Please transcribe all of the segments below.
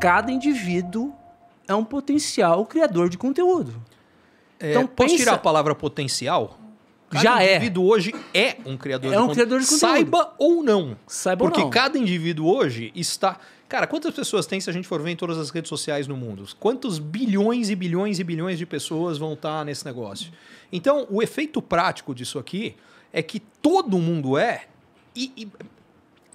Cada indivíduo é um potencial criador de conteúdo. É, então, posso pensa... tirar a palavra potencial? Cada Já é. indivíduo hoje é um criador é de um criador de conteúdo. Saiba ou não. Saiba Porque ou não. cada indivíduo hoje está. Cara, quantas pessoas tem se a gente for ver em todas as redes sociais no mundo? Quantos bilhões e bilhões e bilhões de pessoas vão estar nesse negócio? Então, o efeito prático disso aqui é que todo mundo é. E, e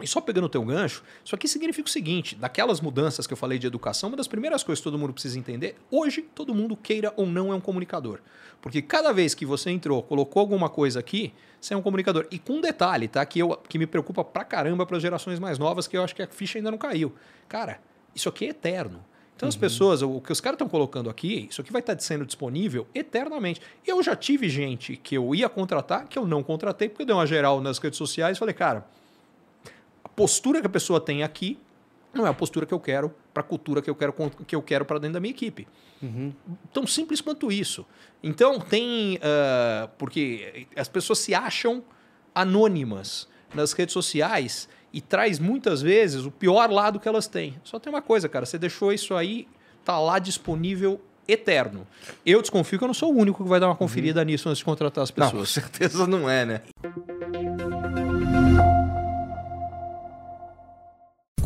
e só pegando o teu gancho, isso aqui significa o seguinte: daquelas mudanças que eu falei de educação, uma das primeiras coisas que todo mundo precisa entender, hoje todo mundo queira ou não é um comunicador. Porque cada vez que você entrou, colocou alguma coisa aqui, você é um comunicador. E com um detalhe, tá? Que, eu, que me preocupa pra caramba para as gerações mais novas, que eu acho que a ficha ainda não caiu. Cara, isso aqui é eterno. Então uhum. as pessoas, o que os caras estão colocando aqui, isso aqui vai estar tá sendo disponível eternamente. Eu já tive gente que eu ia contratar, que eu não contratei, porque deu uma geral nas redes sociais e falei, cara postura que a pessoa tem aqui não é a postura que eu quero para a cultura que eu quero que eu quero para dentro da minha equipe. Uhum. Tão simples quanto isso. Então tem uh, porque as pessoas se acham anônimas nas redes sociais e traz muitas vezes o pior lado que elas têm. Só tem uma coisa, cara, você deixou isso aí tá lá disponível eterno. Eu desconfio que eu não sou o único que vai dar uma conferida uhum. nisso antes de contratar as pessoas. Não, com certeza não é, né?